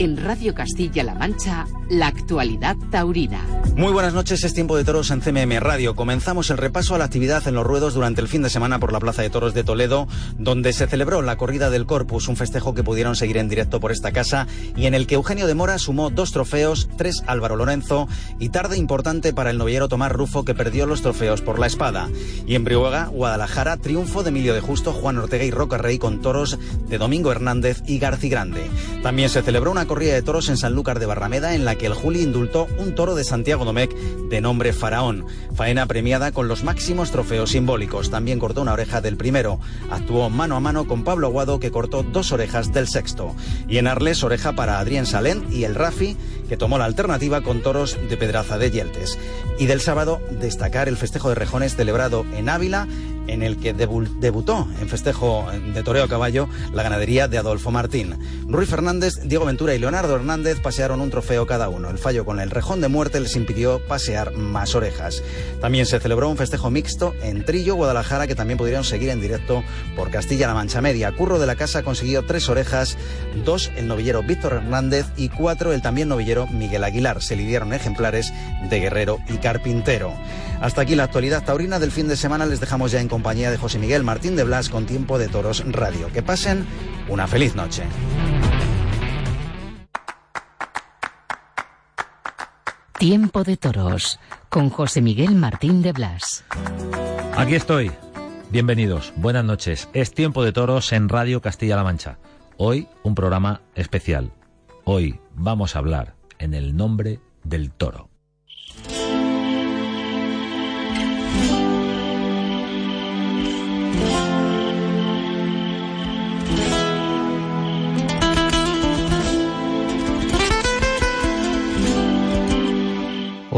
En Radio Castilla-La Mancha, la actualidad taurina. Muy buenas noches, es tiempo de toros en CMM Radio. Comenzamos el repaso a la actividad en los ruedos durante el fin de semana por la Plaza de Toros de Toledo, donde se celebró la corrida del Corpus, un festejo que pudieron seguir en directo por esta casa y en el que Eugenio de Mora sumó dos trofeos, tres Álvaro Lorenzo y tarde importante para el novillero Tomás Rufo que perdió los trofeos por la espada. Y en Brihuega, Guadalajara, triunfo de Emilio de Justo, Juan Ortega y Roca Rey con toros de Domingo Hernández y Garci Grande. También se celebró una corrida de toros en Sanlúcar de Barrameda en la que el Juli indultó un toro de Santiago Domecq de nombre Faraón. Faena premiada con los máximos trofeos simbólicos. También cortó una oreja del primero. Actuó mano a mano con Pablo Aguado que cortó dos orejas del sexto. Y en Arles oreja para Adrián Salén y el Rafi que tomó la alternativa con toros de Pedraza de Yeltes. Y del sábado destacar el festejo de rejones celebrado en Ávila en el que debutó en festejo de toreo a caballo la ganadería de Adolfo Martín. Rui Fernández, Diego Ventura y Leonardo Hernández pasearon un trofeo cada uno. El fallo con el rejón de muerte les impidió pasear más orejas. También se celebró un festejo mixto en Trillo, Guadalajara, que también pudieron seguir en directo por Castilla-La Mancha Media. Curro de la Casa consiguió tres orejas, dos el novillero Víctor Hernández y cuatro el también novillero Miguel Aguilar. Se lidiaron ejemplares de Guerrero y Carpintero. Hasta aquí la actualidad taurina del fin de semana. Les dejamos ya de José Miguel Martín de Blas con Tiempo de Toros Radio. Que pasen una feliz noche. Tiempo de Toros con José Miguel Martín de Blas. Aquí estoy. Bienvenidos. Buenas noches. Es Tiempo de Toros en Radio Castilla-La Mancha. Hoy un programa especial. Hoy vamos a hablar en el nombre del toro.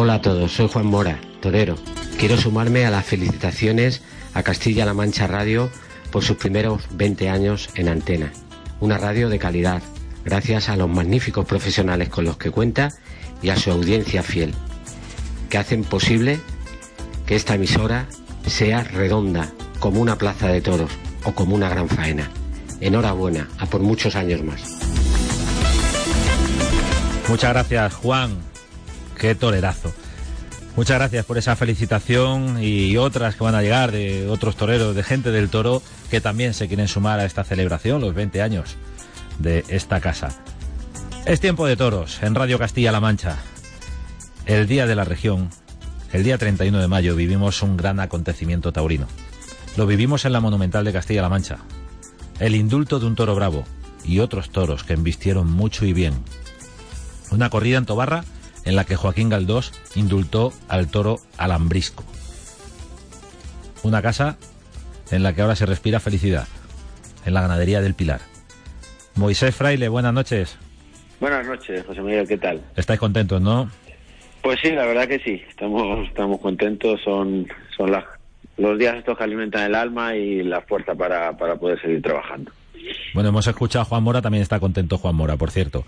Hola a todos, soy Juan Mora, torero. Quiero sumarme a las felicitaciones a Castilla-La Mancha Radio por sus primeros 20 años en antena. Una radio de calidad, gracias a los magníficos profesionales con los que cuenta y a su audiencia fiel, que hacen posible que esta emisora sea redonda, como una plaza de toros o como una gran faena. Enhorabuena, a por muchos años más. Muchas gracias, Juan. Qué tolerazo. Muchas gracias por esa felicitación y otras que van a llegar de otros toreros, de gente del toro que también se quieren sumar a esta celebración, los 20 años de esta casa. Es tiempo de toros en Radio Castilla-La Mancha. El día de la región, el día 31 de mayo, vivimos un gran acontecimiento taurino. Lo vivimos en la Monumental de Castilla-La Mancha. El indulto de un toro bravo y otros toros que embistieron mucho y bien. Una corrida en Tobarra en la que Joaquín Galdós indultó al toro alambrisco. Una casa en la que ahora se respira felicidad, en la ganadería del Pilar. Moisés Fraile, buenas noches. Buenas noches, José Miguel, ¿qué tal? ¿Estáis contentos, no? Pues sí, la verdad que sí, estamos, estamos contentos, son, son los días estos que alimentan el alma y la fuerza para, para poder seguir trabajando. Bueno, hemos escuchado a Juan Mora, también está contento Juan Mora, por cierto.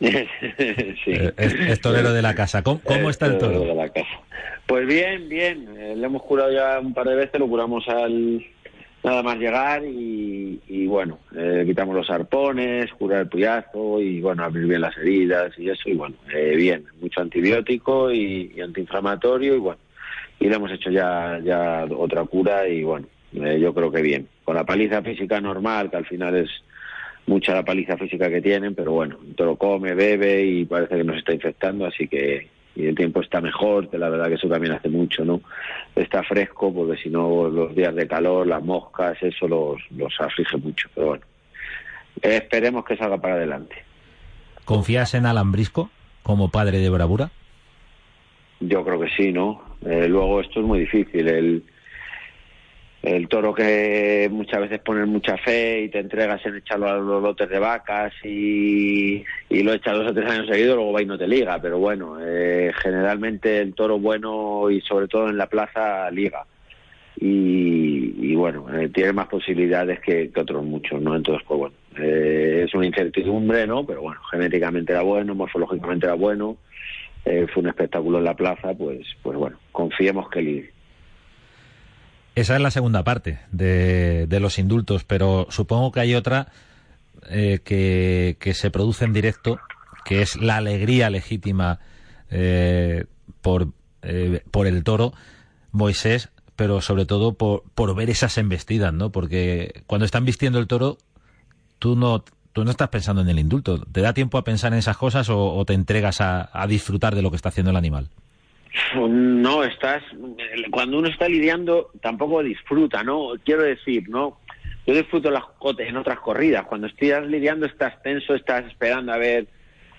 sí. Eh, es, torero de la casa. ¿Cómo, está el toro? De la casa. Pues bien, bien. Eh, le hemos curado ya un par de veces, lo curamos al nada más llegar y, bueno, eh, quitamos los arpones, curar el puyazo y bueno, abrir bien las heridas y eso y bueno, bien, mucho antibiótico y, antiinflamatorio y bueno, y le hemos hecho ya, ya otra cura y bueno, yo creo que bien. Con la paliza física normal, que al final es mucha la paliza física que tienen, pero bueno, todo come, bebe y parece que nos está infectando, así que y el tiempo está mejor, que la verdad que eso también hace mucho, ¿no? Está fresco, porque si no los días de calor, las moscas, eso los, los aflige mucho, pero bueno, esperemos que salga para adelante. ¿Confías en Alambrisco como padre de bravura? Yo creo que sí, ¿no? Eh, luego esto es muy difícil, el el toro que muchas veces pones mucha fe y te entregas en echarlo a los lotes de vacas y, y lo echas dos o tres años seguidos, luego va y no te liga. Pero bueno, eh, generalmente el toro bueno y sobre todo en la plaza liga. Y, bueno, eh, tiene más posibilidades que, otros muchos, ¿no? Entonces, pues bueno, eh, es una incertidumbre, ¿no? Pero bueno, genéticamente era bueno, morfológicamente era bueno, fue un espectáculo en la plaza, pues, pues bueno, confiemos que ligue. Esa es la segunda parte de, los indultos, pero supongo que hay otra eh, que, se produce en directo, que es la alegría legítima eh, por, eh, por el toro, Moisés, pero sobre todo por, por ver esas embestidas, ¿no? Porque cuando están vistiendo el toro, tú no, tú no estás pensando en el indulto. ¿Te da tiempo a pensar en esas cosas o, te entregas a disfrutar de lo que está haciendo el animal? No, estás. Cuando uno está lidiando, tampoco disfruta, ¿no? Quiero decir, ¿no? Yo disfruto las, en otras corridas. Cuando estás lidiando, estás tenso, estás esperando a ver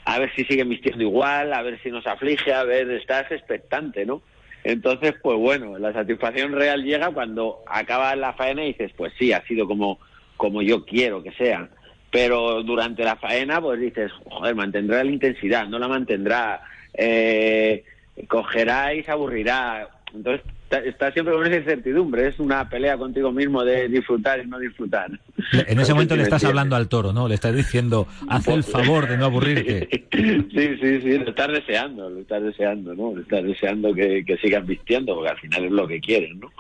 a ver si siguen vistiendo igual, a ver si nos aflige, a ver, estás expectante, ¿no? Entonces, pues bueno, la satisfacción real llega cuando acaba la faena y dices, pues sí, ha sido como, como yo quiero que sea. Pero durante la faena, pues dices, joder, mantendrá la intensidad, no la mantendrá. Eh, cogerá y se aburrirá. Entonces está, siempre con esa incertidumbre, es una pelea contigo mismo de disfrutar y no disfrutar. En ese momento le estás hablando al toro, ¿no? Le estás diciendo, haz el favor de no aburrirte. Sí, sí, sí, lo estás deseando, lo estás deseando, ¿no? Lo estás deseando que, que sigan vistiendo, porque al final es lo que quieren, ¿no?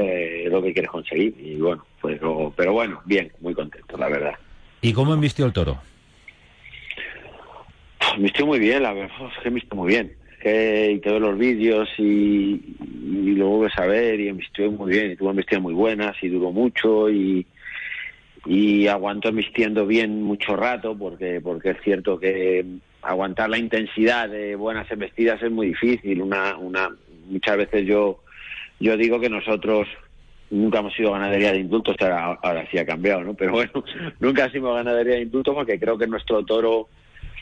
es lo que quieres conseguir. Y bueno, pues, pero bueno, bien, muy contento, la verdad. ¿Y cómo embistió el toro? Vistió muy bien, la verdad, es que muy bien y te los vídeos y, y, lo vuelves a ver y embistió muy bien, y tuvo embestidas muy buenas y duró mucho y, y aguantó embistiendo bien mucho rato porque, porque es cierto que aguantar la intensidad de buenas embestidas es muy difícil. Una, una, muchas veces yo, yo digo que nosotros nunca hemos sido ganadería de indultos, ahora, ahora sí ha cambiado, ¿no? Pero bueno, nunca hemos sido ganadería de indultos porque creo que nuestro toro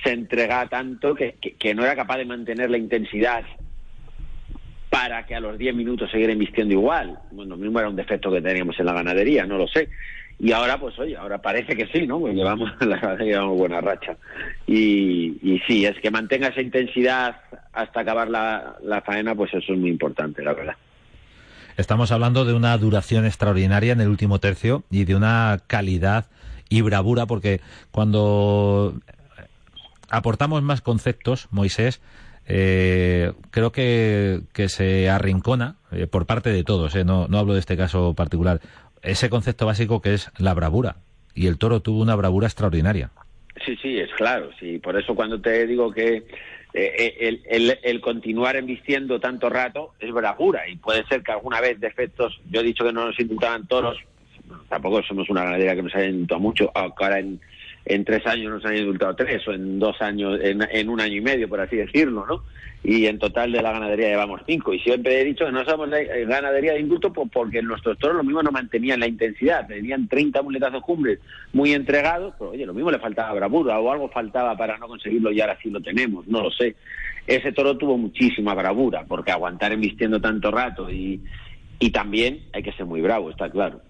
se entregaba tanto que, que, no era capaz de mantener la intensidad para que a los 10 minutos siguiera invistiendo igual. Bueno, mismo era un defecto que teníamos en la ganadería, no lo sé. Y ahora, pues oye, ahora parece que sí, ¿no? Pues llevamos, la llevamos buena racha. Y, y sí, es que mantenga esa intensidad hasta acabar la, la faena, pues eso es muy importante, la verdad. Estamos hablando de una duración extraordinaria en el último tercio y de una calidad y bravura, porque cuando aportamos más conceptos, Moisés, eh, creo que, que, se arrincona eh, por parte de todos, eh, no, no hablo de este caso particular, ese concepto básico que es la bravura. Y el toro tuvo una bravura extraordinaria. Sí, sí, es claro. Sí, por eso cuando te digo que el, el, el, continuar embistiendo tanto rato es bravura. Y puede ser que alguna vez defectos, yo he dicho que no nos indultaban toros, tampoco somos una ganadería que nos haya indultado mucho, ahora en en tres años nos han indultado tres o en dos años, en, un año y medio, por así decirlo, ¿no? Y en total de la ganadería llevamos cinco. Y siempre he dicho que no somos ganadería de indulto porque nuestros toros lo mismo no mantenían la intensidad, tenían 30 muletazos cumbres muy entregados, pero oye, lo mismo le faltaba bravura o algo faltaba para no conseguirlo y ahora sí lo tenemos, no lo sé. Ese toro tuvo muchísima bravura porque aguantar embistiendo tanto rato y, y también hay que ser muy bravo, está claro.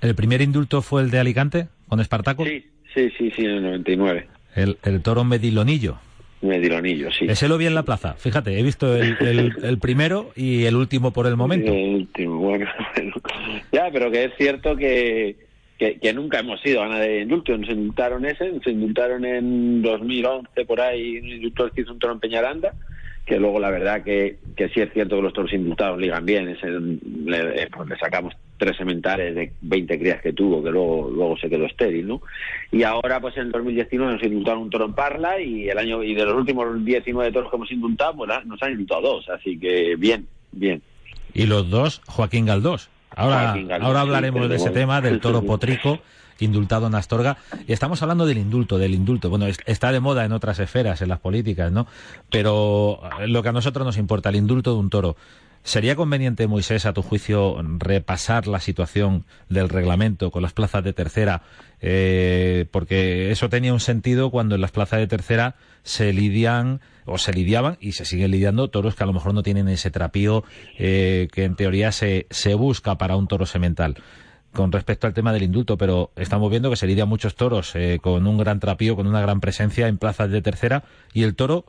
¿El primer indulto fue el de Alicante con Espartaco? Sí, Sí, sí, sí, en el 99. El, el toro Medilonillo. Medilonillo, sí. Ese lo vi en la plaza. Fíjate, he visto el, el, primero y el último por el momento. El último, bueno, Ya, pero que es cierto que, que, nunca hemos sido ganadería de indulto. Nos indultaron ese, nos indultaron en 2011 por ahí, un indulto que hizo un toro en Peñaranda que luego la verdad que, que sí es cierto que los toros indultados ligan bien, ese, le, pues le sacamos tres sementales de 20 crías que tuvo, que luego luego se quedó estéril, ¿no? Y ahora, pues en 2019 nos indultaron un toro en Parla y el año y de los últimos 19 toros que hemos indultado, pues nos han indultado dos, así que bien, bien. Y los dos, Joaquín Galdós. Ahora, ahora hablaremos de ese tema, del toro potrico indultado en Astorga. Y estamos hablando del indulto, del indulto. Bueno, está de moda en otras esferas, en las políticas, ¿no? Pero eh, lo que a nosotros nos importa, el indulto de un toro. ¿Sería conveniente, Moisés, a tu juicio, repasar la situación del reglamento con las plazas de tercera? Eh, porque eso tenía un sentido cuando en las plazas de tercera se lidian o se lidiaban y se siguen lidiando toros que a lo mejor no tienen ese trapío eh, que en teoría se, se busca para un toro semental con respecto al tema del indulto, pero estamos viendo que se lidian muchos toros eh, con un gran trapío, con una gran presencia en plazas de tercera y el toro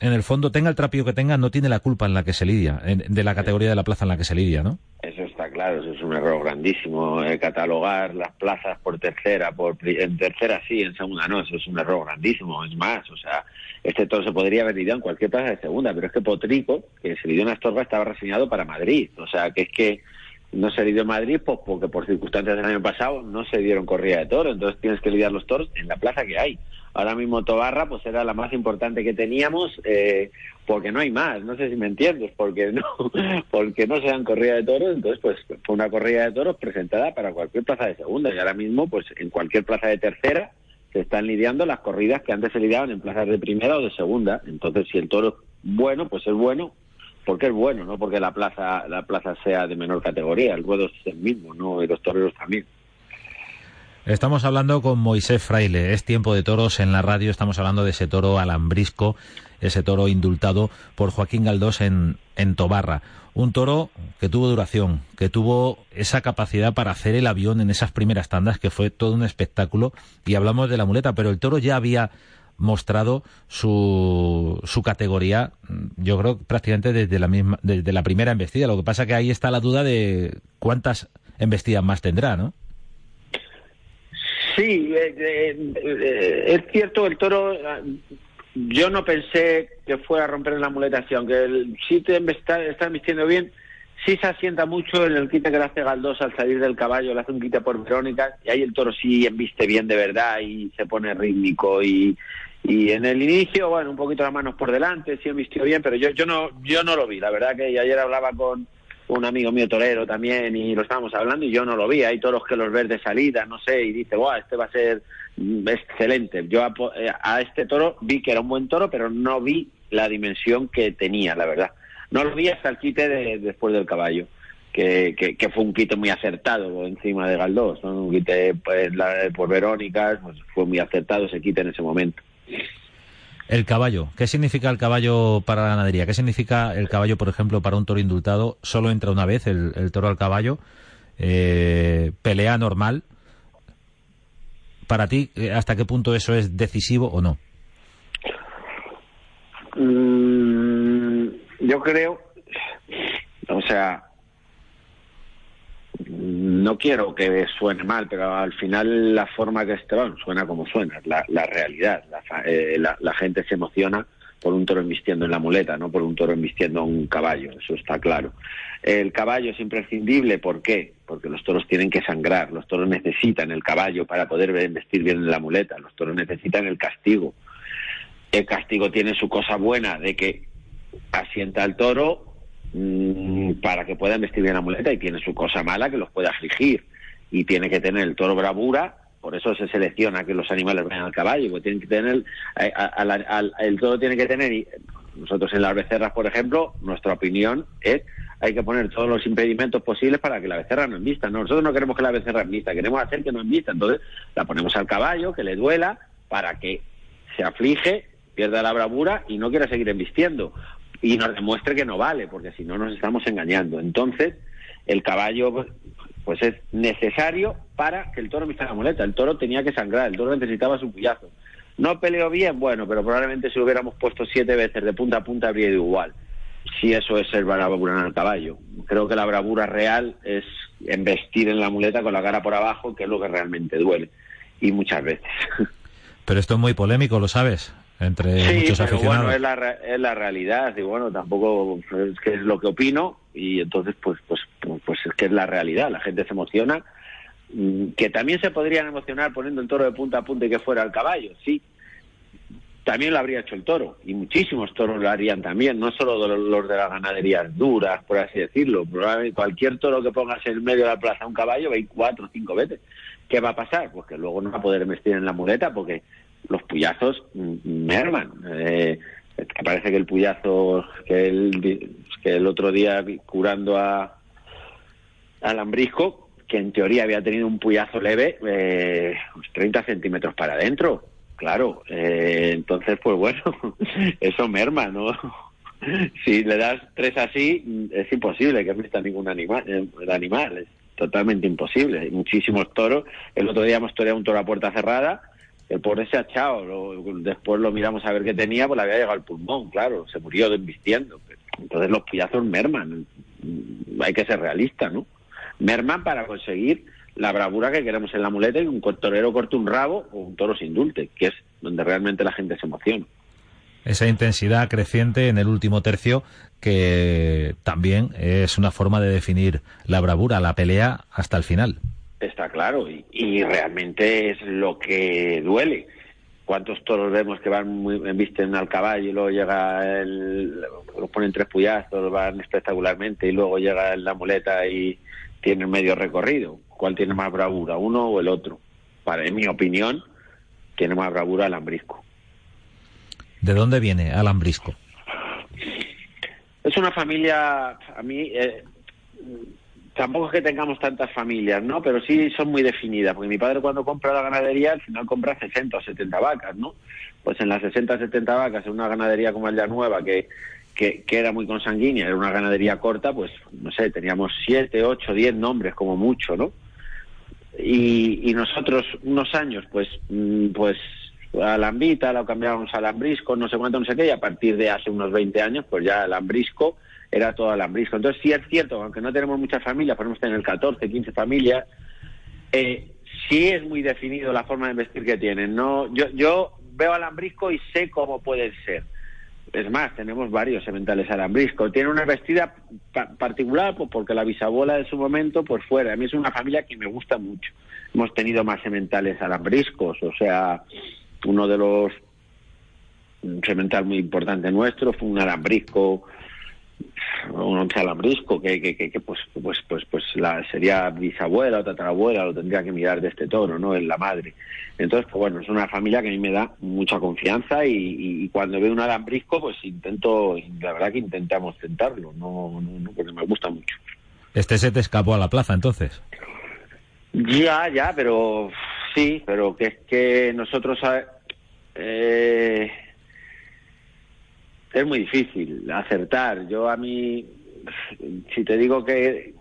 en el fondo, tenga el trapío que tenga, no tiene la culpa en la que se lidia, de la categoría de la plaza en la que se lidia, ¿no? Eso está claro, eso es un error grandísimo. Eh, catalogar las plazas por tercera, por en tercera sí, en segunda no, eso es un error grandísimo. Es más, o sea, este todo se podría haber lidiado en cualquier plaza de segunda, pero es que Potrico, que se lidió en Astorga, estaba reseñado para Madrid. O sea, que es que no se en Madrid pues, porque por circunstancias del año pasado no se dieron corrida de toros, entonces tienes que lidiar los toros en la plaza que hay. Ahora mismo Tobarra pues era la más importante que teníamos eh, porque no hay más, no sé si me entiendes, porque no porque no se dan corrida de toros, entonces pues fue una corrida de toros presentada para cualquier plaza de segunda. Y ahora mismo pues en cualquier plaza de tercera se están lidiando las corridas que antes se lidiaban en plazas de primera o de segunda, entonces si el toro es bueno, pues es bueno porque es bueno, no porque la plaza la plaza sea de menor categoría, el ruedo es el mismo, no y los toreros también. Estamos hablando con Moisés Fraile. Es tiempo de toros en la radio. Estamos hablando de ese toro alambrisco, ese toro indultado por Joaquín Galdós en, en Tobarra. Un toro que tuvo duración, que tuvo esa capacidad para hacer el avión en esas primeras tandas, que fue todo un espectáculo. Y hablamos de la muleta, pero el toro ya había mostrado su, su categoría, yo creo prácticamente desde la misma, desde la primera embestida. Lo que pasa que ahí está la duda de cuántas embestidas más tendrá, ¿no? Sí, eh, eh, eh, es cierto, el toro, yo no pensé que fuera a romper en la muletación, aunque el, te está, está vistiendo bien, sí se asienta mucho en el quite que le hace Galdós al salir del caballo, le hace un quite por Verónica, y ahí el toro sí embiste bien de verdad y se pone rítmico y, y en el inicio, bueno, un poquito las manos por delante, sí embistió bien, pero yo, yo no, yo no lo vi, la verdad que ayer hablaba con un amigo mío torero también y lo estábamos hablando y yo no lo vi. Hay toros que los ves de salida, no sé, y dice, Buah, este va a ser mm, excelente. Yo eh, a, este toro vi que era un buen toro, pero no vi la dimensión que tenía, la verdad. No lo vi hasta el quite de, después del caballo. Que, que, fue un quite muy acertado encima de Galdós, un quite pues, por Verónica, pues, fue muy acertado ese quite en ese momento. El caballo. ¿Qué significa el caballo para la ganadería? ¿Qué significa el caballo, por ejemplo, para un toro indultado? Solo entra una vez el, toro al caballo. Eh, pelea normal. Para ti, eh, ¿hasta qué punto eso es decisivo o no? Mm, yo creo, o sea, no quiero que suene mal, pero al final la forma que este suena como suena, la, la realidad. Eh, la, la, gente se emociona por un toro embistiendo en la muleta, no por un toro embistiendo un caballo, eso está claro. El caballo es imprescindible, ¿por qué? Porque los toros tienen que sangrar, los toros necesitan el caballo para poder investir bien en la muleta, los toros necesitan el castigo. El castigo tiene su cosa buena de que asienta al toro, Mm, para que puedan vestir bien la muleta y tiene su cosa mala que los puede afligir. Y tiene que tener el toro bravura por eso se selecciona que los animales vayan al caballo porque tienen que tener eh, el toro tiene que tener y nosotros en las becerras por ejemplo nuestra opinión es hay que poner todos los impedimentos posibles para que la becerra no envista. Nosotros no queremos que la becerra envista queremos hacer que no envista. Entonces la ponemos al caballo que le duela para que se aflige pierda la bravura y no quiera seguir embistiendo y nos demuestre que no vale, porque si no nos estamos engañando. Entonces, el caballo pues es necesario para que el toro vista la muleta. El toro tenía que sangrar, el toro necesitaba su puyazo. No peleó bien, bueno, pero probablemente si lo hubiéramos puesto siete veces de punta a punta habría ido igual. Si eso es ser bravura en el caballo. Creo que la bravura real es embestir en la muleta con la cara por abajo, que es lo que realmente duele. Y muchas veces. Pero esto es muy polémico, ¿lo sabes? Entre sí, muchos pero Bueno, es la, es la realidad y bueno, tampoco es que es lo que opino y entonces pues pues pues es que es la realidad, la gente se emociona mm, que también se podrían emocionar poniendo el toro de punta a punta y que fuera el caballo, sí. también lo habría hecho el toro, y muchísimos toros lo harían también, no solo los de las ganaderías duras, por así decirlo. Probablemente cualquier toro que pongas en medio de la plaza un caballo, ve cuatro o cinco veces. ¿Qué va a pasar? Pues que luego no va a poder vestir en la muleta porque los puyazos merman. Eh, parece que el puyazo que el, que el otro día curando a, al Lambrisco, que en teoría había tenido un puyazo leve, eh, 30 pues centímetros para adentro Claro, eh, entonces, pues bueno, eso merma, ¿no? si le das tres así, es imposible que vista ningún animal, eh, el animal, es totalmente imposible. Hay muchísimos toros. El otro día hemos toreado un toro a puerta cerrada, el pobre se ha echado, después lo miramos a ver qué tenía, pues le había llegado al pulmón, claro, se murió desvistiendo. Entonces los pillazos merman, hay que ser realista, ¿no? Merman para conseguir la bravura que queremos en la muleta y un torero corte un rabo o un toro sin dulte, que es donde realmente la gente se emociona. Esa intensidad creciente en el último tercio que también es una forma de definir la bravura, la pelea hasta el final. Está claro, y, realmente es lo que duele. ¿Cuántos toros vemos que van muy, visten al caballo y luego llega el, los ponen tres puyazos, van espectacularmente y luego llega la muleta y tiene medio recorrido? cuál tiene más bravura, uno o el otro. Para en mi opinión, tiene más bravura el Ambrisco. ¿De dónde viene Alambrisco? Es una familia, a mí, eh, tampoco es que tengamos tantas familias, ¿no? Pero sí son muy definidas, porque mi padre cuando compra la ganadería, al final compra 60 o 70 vacas, ¿no? Pues en las 60 o 70 vacas, en una ganadería como el Nueva, que que, era muy consanguínea, era una ganadería corta, pues no sé, teníamos siete, ocho, diez nombres como mucho, ¿no? Y, y nosotros unos años, pues, mm, pues a Lambita lo cambiábamos a Lambrisco, no sé cuánto, no sé qué, y a partir de hace unos 20 años, pues ya Lambrisco era todo Lambrisco. Entonces sí es cierto, aunque no tenemos muchas familias, podemos tener 14, 15 familias, eh, sí es muy definido la forma de vestir que tienen. No, yo, yo veo a Lambrisco y sé cómo pueden ser es más, tenemos varios sementales alambrisco. Tiene una vestida particular pues, porque la bisabuela de su momento, pues fuera. A mí es una familia que me gusta mucho. Hemos tenido más sementales alambriscos, o sea, uno de los un semental muy importante nuestro fue un alambrisco un alambrisco que, que, que, pues pues pues pues la sería bisabuela o tatarabuela lo tendría que mirar de este toro no en la madre. Entonces pues bueno es una familia que a mí me da mucha confianza y, cuando veo un alambrisco pues intento la verdad que intentamos tentarlo no, no, porque me gusta mucho. Este se te escapó a la plaza entonces. Ya ya pero sí pero que es que nosotros eh, es muy difícil acertar. Yo a mí, si te digo que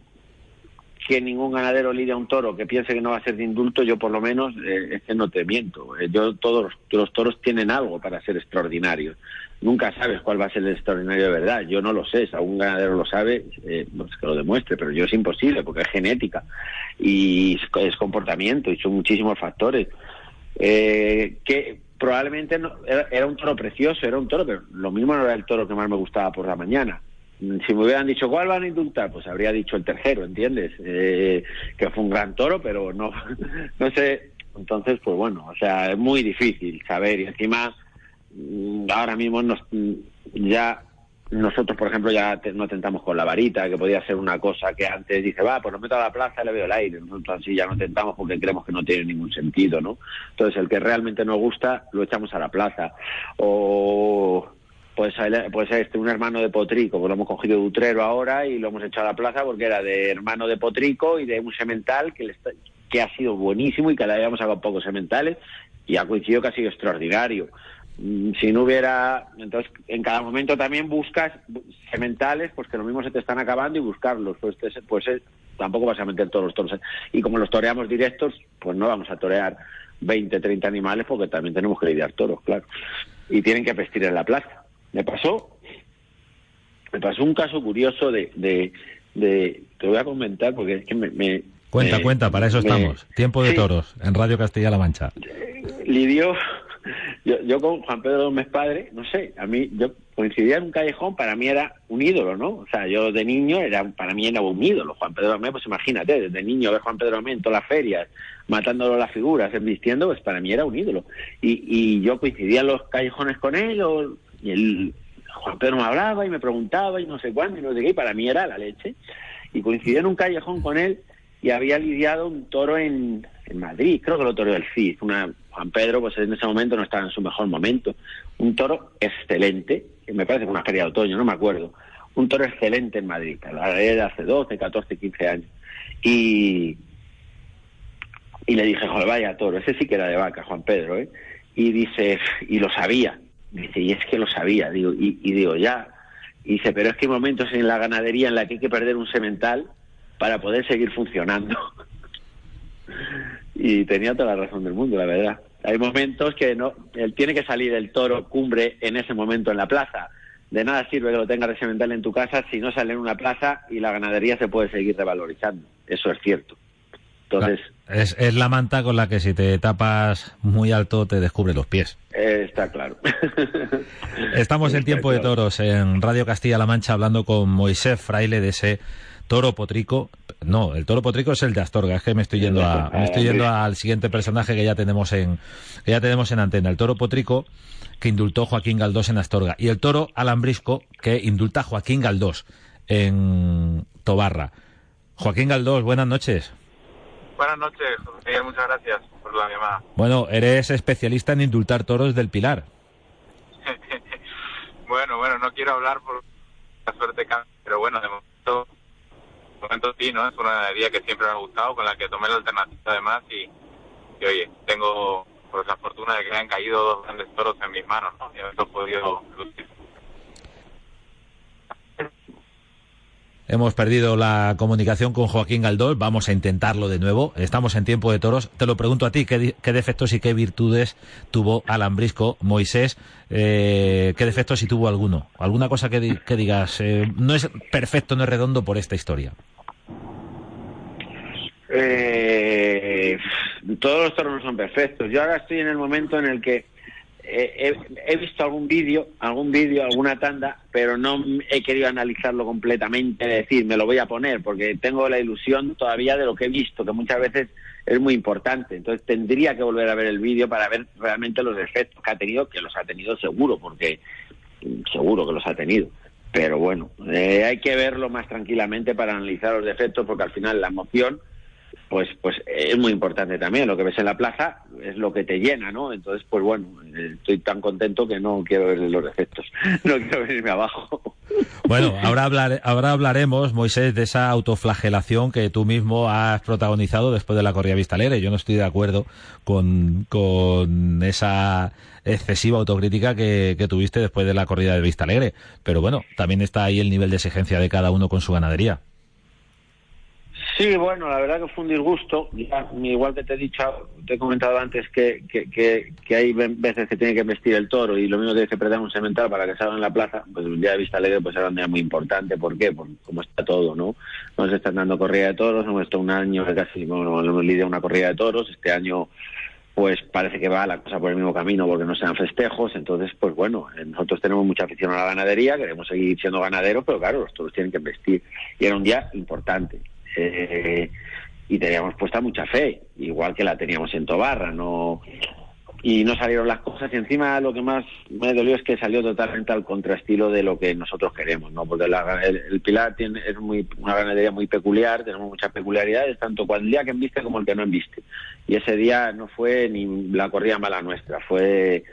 que ningún ganadero lidia un toro que piense que no va a ser de indulto, yo por lo menos eh, es que no te miento. Eh, yo todos los, toros tienen algo para ser extraordinarios. Nunca sabes cuál va a ser el extraordinario de verdad. Yo no lo sé. Si algún ganadero lo sabe, eh, que lo demuestre. Pero yo es imposible porque es genética y es, comportamiento y son muchísimos factores. Eh, que probablemente no, era, un toro precioso, era un toro, pero lo mismo no era el toro que más me gustaba por la mañana. Si me hubieran dicho cuál van a indultar, pues habría dicho el tercero, ¿entiendes? Eh, que fue un gran toro, pero no, no sé. Entonces, pues bueno, o sea, es muy difícil saber y encima mm, ahora mismo nos, ya nosotros, por ejemplo, ya no tentamos con la varita, que podía ser una cosa que antes dice, va, pues lo meto a la plaza y le veo el aire. Nosotros así ya no tentamos porque creemos que no tiene ningún sentido, ¿no? Entonces, el que realmente nos gusta, lo echamos a la plaza. O pues, pues este, un hermano de Potrico, pues lo hemos cogido de Utrero ahora y lo hemos echado a la plaza porque era de hermano de Potrico y de un semental que, que ha sido buenísimo y que le habíamos sacado pocos sementales y ha coincidido que ha sido extraordinario. Mm, si no hubiera, entonces en cada momento también buscas sementales, pues que lo mismo se te están acabando y buscarlos, pues, pues eh, tampoco vas a meter todos los toros. Y como los toreamos directos, pues no vamos a torear 20, 30 animales porque también tenemos que lidiar toros, claro. Y tienen que vestir en la plaza. Me pasó, me pasó un caso curioso de, de, de te voy a comentar porque es que me... cuenta, cuenta, para eso estamos. Tiempo de toros en Radio Castilla-La Mancha. Lidio yo, yo con Juan Pedro Gómez Padre, no sé, a mí, yo coincidía en un callejón, para mí era un ídolo, ¿no? O sea, yo de niño era para mí era un ídolo. Juan Pedro Amé, pues imagínate, desde niño ver Juan Pedro Amé en todas las ferias, matándolo las figuras, vistiendo, pues para mí era un ídolo. Y, y yo coincidía en los callejones con él, y el Juan Pedro me hablaba y me preguntaba y no sé cuándo y no sé qué, y para mí era la leche. Y coincidí en un callejón con él y había lidiado un toro en, Madrid, creo que lo toro del CID. Una, Juan Pedro, pues en ese momento no estaba en su mejor momento. Un toro excelente, que me parece que una feria de otoño, no me acuerdo. Un toro excelente en Madrid, de hace 12, 14, 15 años. Y, y le dije, joder, vaya toro, ese sí que era de vaca, Juan Pedro, ¿eh? Y dice, y lo sabía. Dice, y es que lo sabía, digo, y, y digo, ya. Y dice, pero es que hay momentos en la ganadería en la que hay que perder un semental para poder seguir funcionando. y tenía toda la razón del mundo, la verdad. Hay momentos que no, él tiene que salir el toro cumbre en ese momento en la plaza. De nada sirve que lo tengas de semental en tu casa si no sale en una plaza y la ganadería se puede seguir revalorizando. Eso es cierto. Entonces. Es, es la manta con la que si te tapas muy alto te descubre los pies. Eh, está claro. Estamos en Tiempo de Toros en Radio Castilla-La Mancha hablando con Moisés Fraile de ese toro potrico. No, el toro potrico es el de Astorga. Es que me estoy yendo a, me estoy yendo al siguiente personaje que ya tenemos en, que ya tenemos en antena. El toro potrico que indultó Joaquín Galdós en Astorga y el toro alambrisco que indulta Joaquín Galdós en Tobarra. Joaquín Galdós, buenas noches. Buenas noches, Miguel, muchas gracias por la llamada. Bueno, eres especialista en indultar toros del Pilar. bueno, bueno, no quiero hablar por la suerte, pero bueno, de momento, momento sí, ¿no? Es una ganadería que siempre me ha gustado, con la que tomé la alternativa además y, y oye, tengo por la fortuna de que han caído dos grandes toros en mis manos, ¿no? Y he podido lucir. Hemos perdido la comunicación con Joaquín Galdós, vamos a intentarlo de nuevo. Estamos en tiempo de toros. Te lo pregunto a ti, ¿qué, qué defectos y qué virtudes tuvo Alambrisco Moisés? Eh, ¿Qué defectos si tuvo alguno? ¿Alguna cosa que, que digas, eh, no es perfecto, no es redondo por esta historia? Eh, todos los toros son perfectos. Yo ahora estoy en el momento en el que he, he, visto algún vídeo, algún vídeo, alguna tanda, pero no he querido analizarlo completamente, decir, me lo voy a poner, porque tengo la ilusión todavía de lo que he visto, que muchas veces es muy importante. Entonces tendría que volver a ver el vídeo para ver realmente los defectos que ha tenido, que los ha tenido seguro, porque seguro que los ha tenido. Pero bueno, eh, hay que verlo más tranquilamente para analizar los defectos, porque al final la emoción pues pues es muy importante también. Lo que ves en la plaza es lo que te llena, ¿no? Entonces, pues bueno, estoy tan contento que no quiero ver los defectos, no quiero venirme abajo. Bueno, ahora, hablar, ahora hablaremos, Moisés, de esa autoflagelación que tú mismo has protagonizado después de la corrida Vista Alegre. Yo no estoy de acuerdo con, con esa excesiva autocrítica que, que tuviste después de la corrida de Vista Alegre. Pero bueno, también está ahí el nivel de exigencia de cada uno con su ganadería. Sí, bueno, la verdad que fue un disgusto. Igual que te he dicho, te he comentado antes que, que, hay veces que tiene que vestir el toro y lo mismo tiene que perder un semental para que salga en la plaza. Pues el día de vista alegre pues era un día muy importante. ¿Por qué? Por cómo está todo, ¿no? Nos están dando corrida de toros, hemos estado un año casi, bueno, hemos lidiado una corrida de toros. Este año pues parece que va la cosa por el mismo camino porque no sean festejos. Entonces, pues bueno, nosotros tenemos mucha afición a la ganadería, queremos seguir siendo ganaderos, pero claro, los toros tienen que vestir. Y era un día importante eh, y teníamos puesta mucha fe, igual que la teníamos en Tobarra, no y no salieron las cosas y encima lo que más me dolió es que salió totalmente al contraestilo de lo que nosotros queremos, ¿no? Porque la, el, Pilar tiene es muy una ganadería muy peculiar, tenemos muchas peculiaridades, tanto cuando el día que enviste como el que no enviste. Y ese día no fue ni la corrida mala nuestra, fue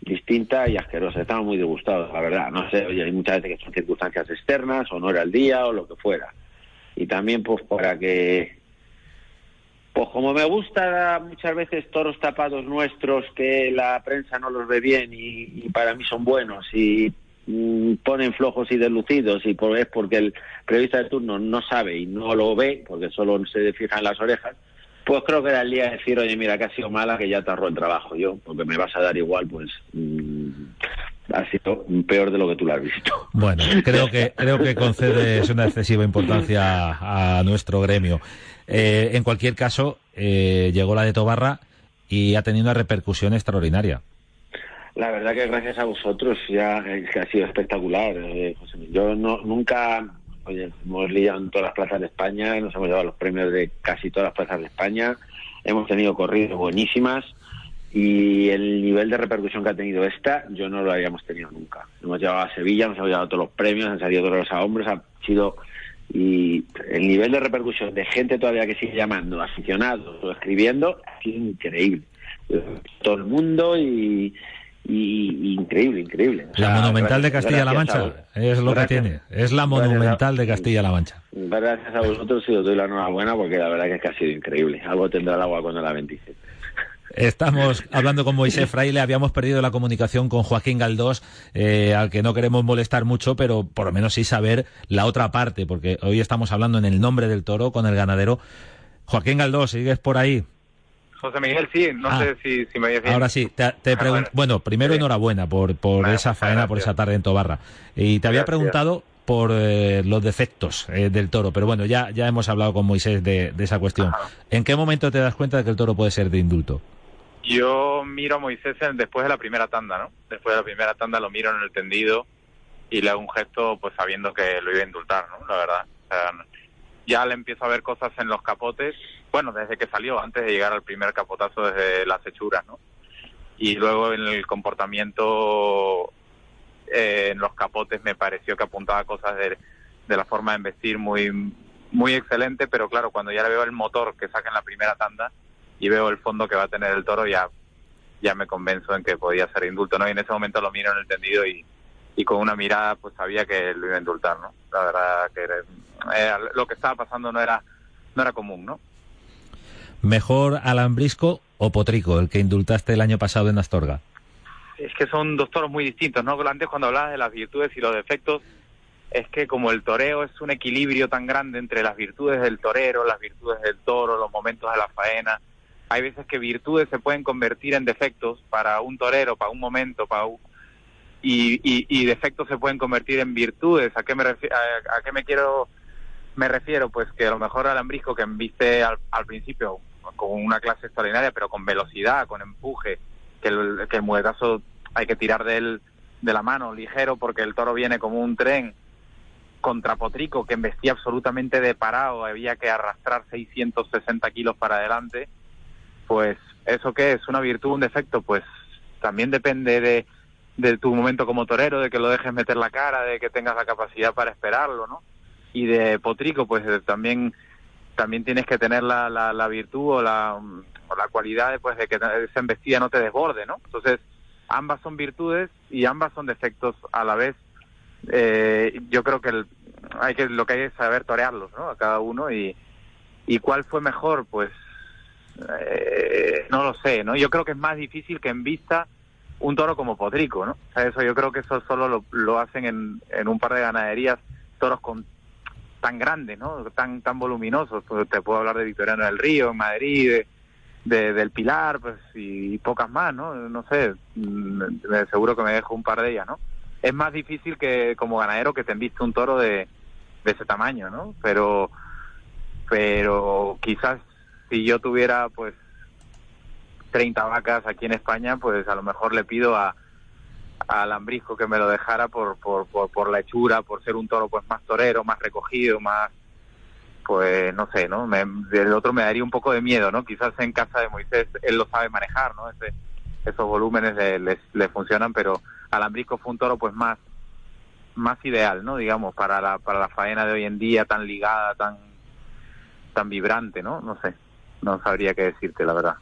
distinta y asquerosa. Estamos muy disgustados, la verdad. No sé, oye, hay muchas veces que son circunstancias externas o no era el día o lo que fuera y también pues para que pues como me gusta muchas veces toros tapados nuestros que la prensa no los ve bien y, para mí son buenos y mm, ponen flojos y deslucidos y por, es porque el periodista de turno no sabe y no lo ve porque solo se fija en las orejas pues creo que era el día de decir oye mira que ha sido mala que ya te el trabajo yo porque me vas a dar igual pues mmm, ha sido peor de lo que tú lo has visto. Bueno, creo que creo que concedes una excesiva importancia a nuestro gremio. Eh, en cualquier caso, eh, llegó la de Tobarra y ha tenido una repercusión extraordinaria. La verdad que gracias a vosotros ya es que ha sido espectacular, eh, José. Yo no, nunca, oye, hemos liado en todas las plazas de España, nos hemos llevado los premios de casi todas las plazas de España, hemos tenido corridas buenísimas y el nivel de repercusión que ha tenido esta, yo no lo habíamos tenido nunca. Hemos llevado a Sevilla, nos hemos llevado todos los premios, han salido todos los hombres, ha sido y el nivel de repercusión de gente todavía que sigue llamando, aficionados o escribiendo, ha sido increíble. Todo el mundo y, y, increíble, increíble. la Monumental de Castilla-La Mancha es lo que tiene. Es la Monumental de Castilla-La Mancha. Gracias a vosotros y os doy la enhorabuena porque la verdad es que ha sido increíble. Algo tendrá el agua cuando la 27. Estamos hablando con Moisés Fraile, habíamos perdido la comunicación con Joaquín Galdós, eh, al que no queremos molestar mucho, pero por lo menos sí saber la otra parte, porque hoy estamos hablando en el nombre del toro con el ganadero. Joaquín Galdós, ¿sigues por ahí? José Miguel, sí, no ah. sé si, me oyes Ahora sí, te, ah, pregunto, bueno. primero enhorabuena por, por esa faena, por esa tarde en Tobarra. Y te había preguntado por eh, los defectos eh, del toro, pero bueno, ya, ya hemos hablado con Moisés de, esa cuestión. ¿En qué momento te das cuenta de que el toro puede ser de indulto? Yo miro a Moisés después de la primera tanda, ¿no? Después de la primera tanda lo miro en el tendido y le hago un gesto pues sabiendo que lo iba a indultar, ¿no? La verdad. O sea, ya le empiezo a ver cosas en los capotes, bueno, desde que salió, antes de llegar al primer capotazo desde las hechuras, ¿no? Y luego en el comportamiento eh, en los capotes me pareció que apuntaba cosas de, de la forma de investir muy muy excelente, pero claro, cuando ya le veo el motor que saca en la primera tanda y veo el fondo que va a tener el toro, ya ya me convenzo en que podía ser indulto, ¿no? Y en ese momento lo miro en el tendido y, y con una mirada pues sabía que lo iba a indultar, ¿no? La verdad que lo que estaba pasando no era no era común, ¿no? Mejor alambrisco o potrico, el que indultaste el año pasado en Astorga. Es que son dos toros muy distintos, ¿no? Antes cuando hablabas de las virtudes y los defectos, es que como el toreo es un equilibrio tan grande entre las virtudes del torero, las virtudes del toro, los momentos de la faena, hay veces que virtudes se pueden convertir en defectos para un torero, para un momento, para un, y, defectos se pueden convertir en virtudes. ¿A qué me, refiero, a, qué me quiero me refiero? Pues que a lo mejor Alambrisco, que viste al, principio con una clase extraordinaria, pero con velocidad, con empuje, que el, que el muetazo hay que tirar de él de la mano, ligero, porque el toro viene como un tren contra Potrico, que embestía absolutamente de parado, había que arrastrar 660 kilos para adelante, pues ¿eso qué es? ¿Una virtud, un defecto? Pues también depende de de tu momento como torero, de que lo dejes meter la cara, de que tengas la capacidad para esperarlo, ¿no? Y de Potrico, pues eh, también también tienes que tener la, la, virtud o la, o la cualidad de, pues, de que esa embestida no te desborde, ¿no? Entonces, ambas son virtudes y ambas son defectos a la vez. Eh, yo creo que, hay que lo que hay es saber torearlos, ¿no? A cada uno y, y cuál fue mejor, pues eh, no lo sé, ¿no? Yo creo que es más difícil que en vista un toro como Potrico, ¿no? eso yo creo que eso solo lo, hacen en, en, un par de ganaderías toros con tan grandes, ¿no? Tan tan voluminosos. Pues te puedo hablar de Victoriano del Río, en Madrid, de, del Pilar, pues y, pocas más, ¿no? No sé, mm, seguro que me dejo un par de ellas, ¿no? Es más difícil que como ganadero que te enviste un toro de, de ese tamaño, ¿no? Pero pero quizás si yo tuviera pues 30 vacas aquí en España, pues a lo mejor le pido a, a Lambrisco que me lo dejara por, por, por, la hechura, por ser un toro pues más torero, más recogido, más pues no sé, ¿no? Me, el otro me daría un poco de miedo, ¿no? Quizás en casa de Moisés él lo sabe manejar, ¿no? Ese, esos volúmenes le, le, funcionan, pero Alambrisco fue un toro pues más más ideal, ¿no? Digamos, para la, para la faena de hoy en día tan ligada, tan tan vibrante, ¿no? No sé, no sabría qué decirte, la verdad.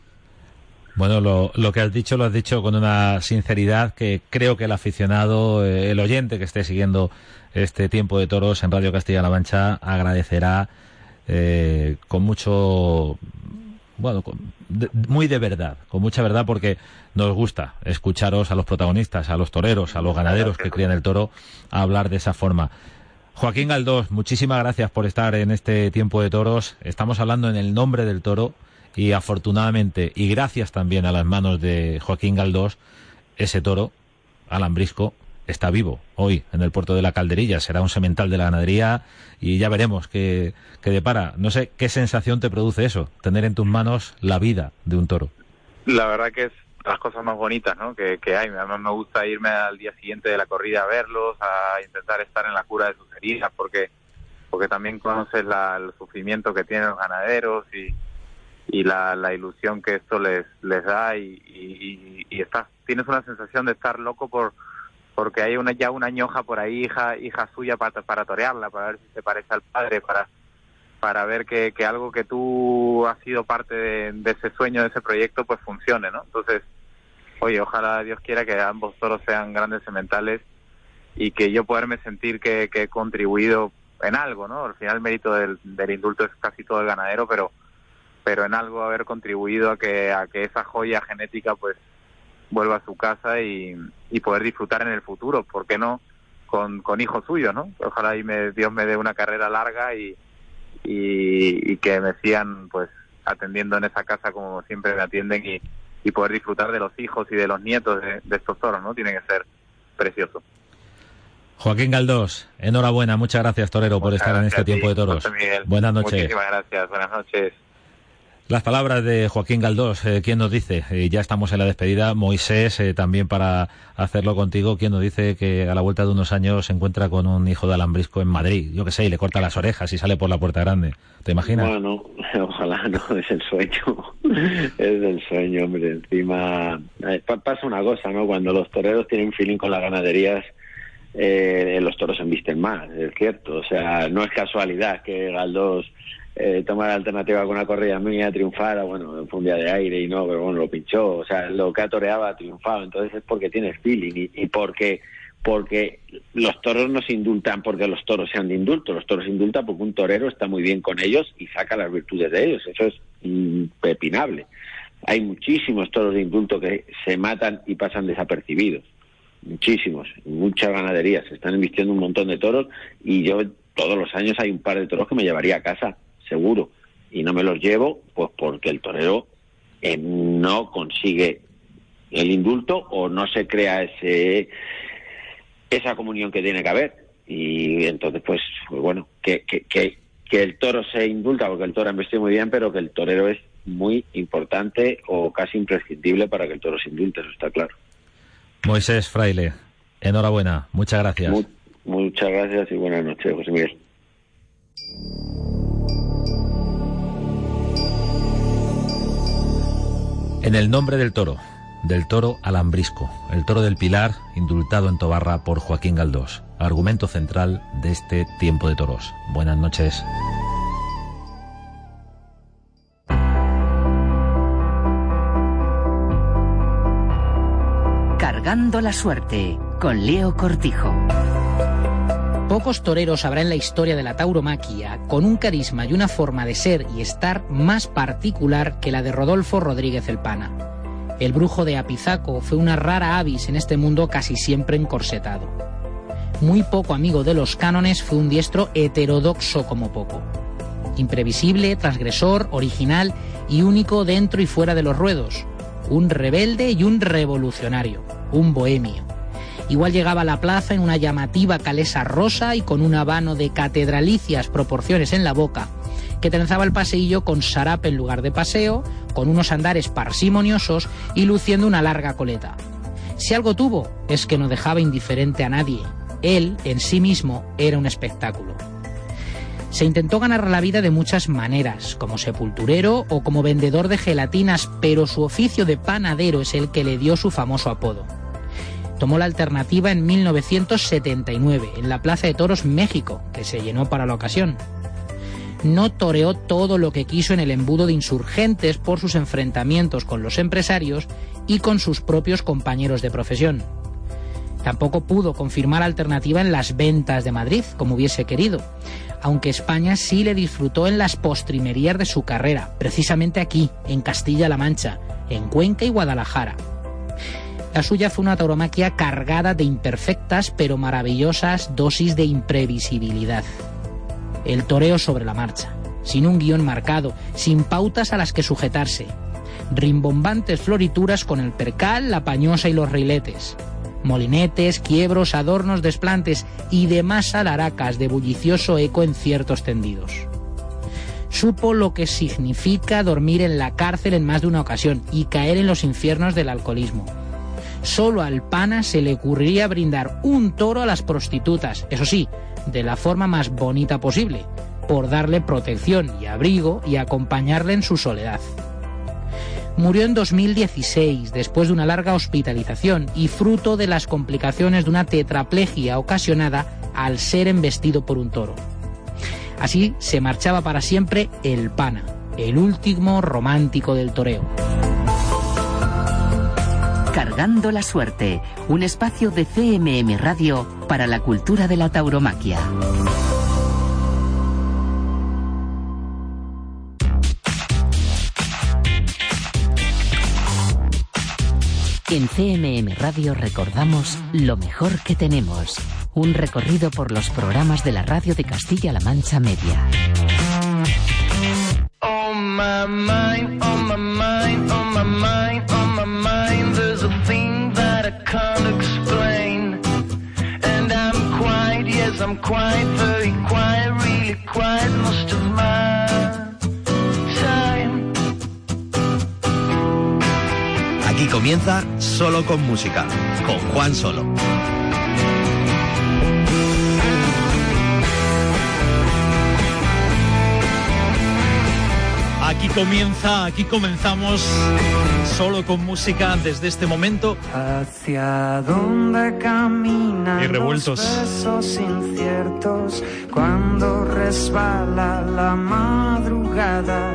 Bueno, lo, lo, que has dicho lo has dicho con una sinceridad que creo que el aficionado, eh, el oyente que esté siguiendo este tiempo de toros en Radio Castilla-La Mancha agradecerá eh, con mucho, bueno, muy de verdad, con mucha verdad porque nos gusta escucharos a los protagonistas, a los toreros, a los ganaderos que crían el toro a hablar de esa forma. Joaquín Galdós, muchísimas gracias por estar en este tiempo de toros. Estamos hablando en el nombre del toro y afortunadamente, y gracias también a las manos de Joaquín Galdós, ese toro, alambrisco, está vivo hoy en el puerto de la Calderilla. Será un semental de la ganadería y ya veremos qué, qué depara. No sé qué sensación te produce eso, tener en tus manos la vida de un toro. La verdad que es las cosas más bonitas ¿no? que, que hay. Me gusta irme al día siguiente de la corrida a verlos, a intentar estar en la cura de sus heridas, porque porque también conoces la, el sufrimiento que tienen los ganaderos y, la, la ilusión que esto les les da y estás, tienes una sensación de estar loco por porque hay una ya una ñoja por ahí hija hija suya para, para torearla para ver si se parece al padre para para ver que, que algo que tú has sido parte de, de, ese sueño de ese proyecto pues funcione no entonces oye ojalá Dios quiera que ambos toros sean grandes sementales y que yo poderme sentir que, que he contribuido en algo no al final el mérito del, del indulto es casi todo el ganadero pero pero en algo haber contribuido a que a que esa joya genética pues vuelva a su casa y, y poder disfrutar en el futuro, ¿por qué no? Con, hijos suyos, ¿no? Ojalá y me, Dios me dé una carrera larga y, y, y, que me sigan pues atendiendo en esa casa como siempre me atienden y, y poder disfrutar de los hijos y de los nietos de, de estos toros, ¿no? Tiene que ser precioso. Joaquín Galdós, enhorabuena, muchas gracias Torero por estar en este tiempo de toros. Buenas noches. Muchísimas gracias, buenas noches. Las palabras de Joaquín Galdós, eh, ¿quién nos dice? Eh, ya estamos en la despedida. Moisés, eh, también para hacerlo contigo, ¿quién nos dice que a la vuelta de unos años se encuentra con un hijo de alambrisco en Madrid? Yo qué sé, y le corta las orejas y sale por la puerta grande. ¿Te imaginas? Bueno, ojalá no, es el sueño. es el sueño, hombre. Encima, eh, pa- pasa una cosa, ¿no? Cuando los toreros tienen feeling con las ganaderías, los toros se embisten más, es cierto. O sea, no es casualidad que Galdós eh, toma la alternativa con una corrida mía, triunfara, bueno, fue un día de aire y no, pero bueno, lo pinchó. O sea, lo que ha triunfado. Entonces es porque tiene feeling y, y porque porque los toros no se indultan porque los toros sean de indulto, los toros se indultan porque un torero está muy bien con ellos y saca las virtudes de ellos, eso es impepinable. Hay muchísimos toros de indulto que se matan y pasan desapercibidos, muchísimos, muchas ganaderías, se están invirtiendo un montón de toros y yo todos los años hay un par de toros que me llevaría a casa, seguro, y no me los llevo pues porque el torero eh, no consigue el indulto o no se crea ese esa comunión que tiene que haber. Y entonces, pues, pues bueno, que, que, que, que el toro se indulta, porque el toro ha vestido muy bien, pero que el torero es muy importante o casi imprescindible para que el toro se indulte, eso está claro. Moisés Fraile, enhorabuena, muchas gracias. Mu- muchas gracias y buenas noches, José Miguel. En el nombre del toro, del toro alambrisco, el toro del Pilar, indultado en Tobarra por Joaquín Galdós, argumento central de este tiempo de toros. Buenas noches. Cargando la suerte con Leo Cortijo. Pocos toreros habrá en la historia de la tauromaquia con un carisma y una forma de ser y estar más particular que la de Rodolfo Rodríguez el Pana. El brujo de Apizaco fue una rara avis en este mundo casi siempre encorsetado. Muy poco amigo de los cánones, fue un diestro heterodoxo como poco. Imprevisible, transgresor, original y único dentro y fuera de los ruedos. Un rebelde y un revolucionario, un bohemio. Igual llegaba a la plaza en una llamativa calesa rosa y con un habano de catedralicias proporciones en la boca, que trenzaba el paseillo con sarape en lugar de paseo, con unos andares parsimoniosos y luciendo una larga coleta. Si algo tuvo, es que no dejaba indiferente a nadie. Él, en sí mismo, era un espectáculo. Se intentó ganar la vida de muchas maneras, como sepulturero o como vendedor de gelatinas, pero su oficio de panadero es el que le dio su famoso apodo. Tomó la alternativa en 1979, en la Plaza de Toros México, que se llenó para la ocasión. No toreó todo lo que quiso en el embudo de insurgentes por sus enfrentamientos con los empresarios y con sus propios compañeros de profesión. Tampoco pudo confirmar alternativa en las ventas de Madrid, como hubiese querido, aunque España sí le disfrutó en las postrimerías de su carrera, precisamente aquí, en Castilla-La Mancha, en Cuenca y Guadalajara. La suya fue una tauromaquia cargada de imperfectas pero maravillosas dosis de imprevisibilidad. El toreo sobre la marcha, sin un guion marcado, sin pautas a las que sujetarse. Rimbombantes florituras con el percal, la pañosa y los riletes. Molinetes, quiebros, adornos, desplantes y demás alaracas de bullicioso eco en ciertos tendidos. supo lo que significa dormir en la cárcel en más de una ocasión y caer en los infiernos del alcoholismo. Solo al pana se le ocurriría brindar un toro a las prostitutas, eso sí, de la forma más bonita posible, por darle protección y abrigo y acompañarle en su soledad. Murió en 2016 después de una larga hospitalización y fruto de las complicaciones de una tetraplegia ocasionada al ser embestido por un toro. Así se marchaba para siempre el pana, el último romántico del toreo. Cargando la suerte, un espacio de CMM Radio para la cultura de la tauromaquia. En CMM Radio recordamos lo mejor que tenemos. Un recorrido por los programas de la radio de Castilla-La Mancha Media. On my mind, on my mind, on my mind, on my mind, there's a thing that I can't explain. And I'm quiet, yes, I'm quiet, very quiet, really quiet, most of my time. Aquí comienza Solo con Música, con Juan Solo. Aquí comienza, aquí comenzamos solo con música desde este momento. Hacia dónde caminan Y revueltos. los inciertos cuando resbala la madrugada.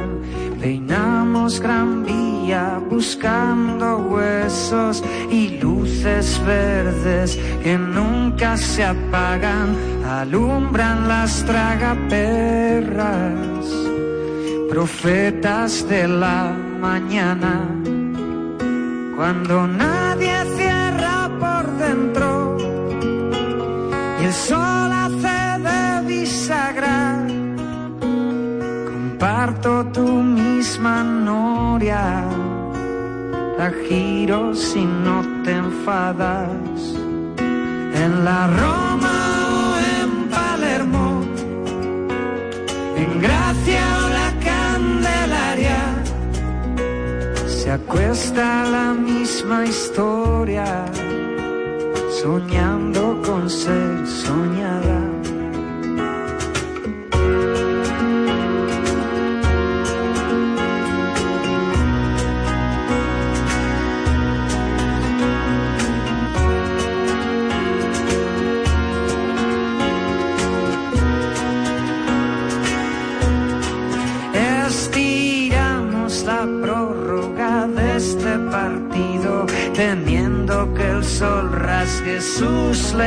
Peinamos Gran Vía buscando huesos y luces verdes que nunca se apagan, alumbran las tragaperras profetas de la mañana, cuando nadie cierra por dentro y el sol hace de bisagra, comparto tu misma noria, la giro si no te enfadas, en la Roma o en Palermo en Gracia se acuesta la misma historia, soñando con ser soñada. Sus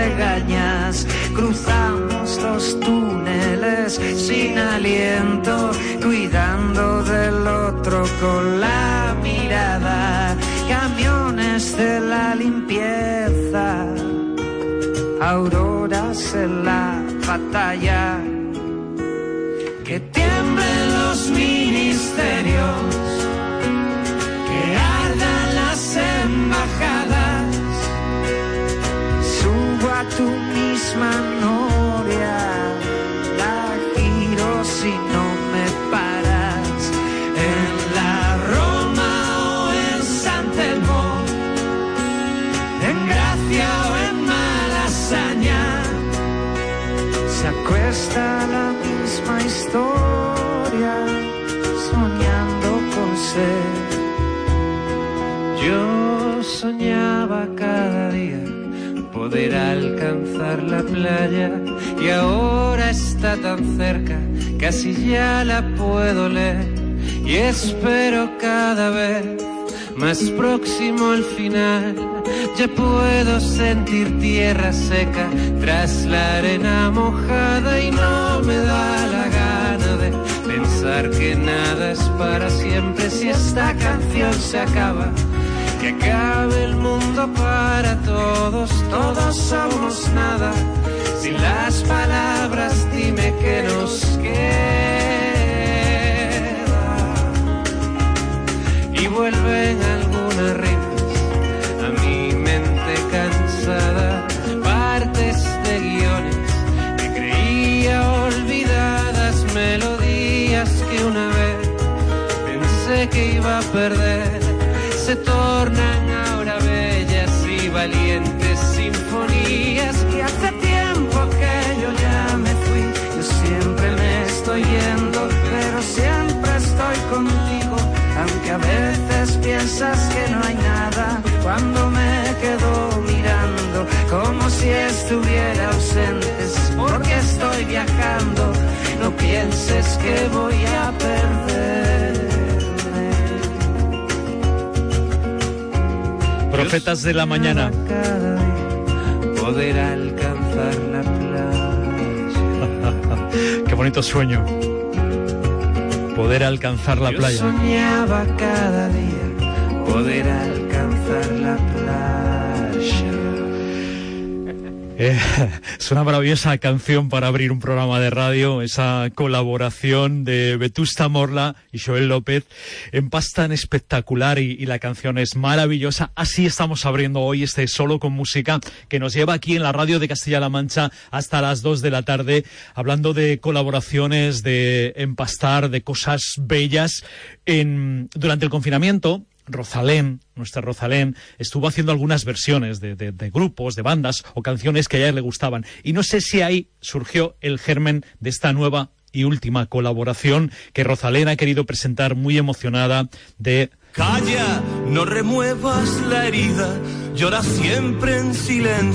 soñaba cada día poder alcanzar la playa y ahora está tan cerca, casi ya la puedo leer y espero cada vez más próximo al final. Ya puedo sentir tierra seca tras la arena mojada y no me da la gana de pensar que nada es para siempre si esta canción se acaba. Que acabe el mundo para todos, todos somos nada. Sin las palabras dime que nos queda. Y vuelven algunas rimas. A mi mente cansada, partes de guiones. Que creía olvidadas, melodías que un pensé que iba a perder, se tornan ahora bellas y valientes sinfonías. Y hace tiempo que yo ya me fui, yo siempre me estoy yendo, pero siempre estoy contigo, aunque a veces piensas que no hay nada cuando me quedo mirando como si estuviera ausente, porque estoy viajando no pienses que voy a Profetas de la mañana. Poder alcanzar la playa. Qué bonito sueño. Poder alcanzar la Yo playa. soñaba cada día poder alcanzar la playa. Eh, es una maravillosa canción para abrir un programa de radio, esa colaboración de Vetusta Morla y Joel López en espectacular y, y la canción es maravillosa. Así estamos abriendo hoy este solo con música que nos lleva aquí en la radio de Castilla-La Mancha hasta las 2 de la tarde, hablando de colaboraciones, de empastar, de cosas bellas. En, durante el confinamiento, Rosalén, nuestra Rosalén, estuvo haciendo algunas versiones de, de- grupos, de bandas o canciones que a ella le gustaban. Y no sé si ahí surgió el germen de esta nueva y última colaboración que Rosalén ha querido presentar muy emocionada de Calla, no remuevas la herida, llora siempre en silencio.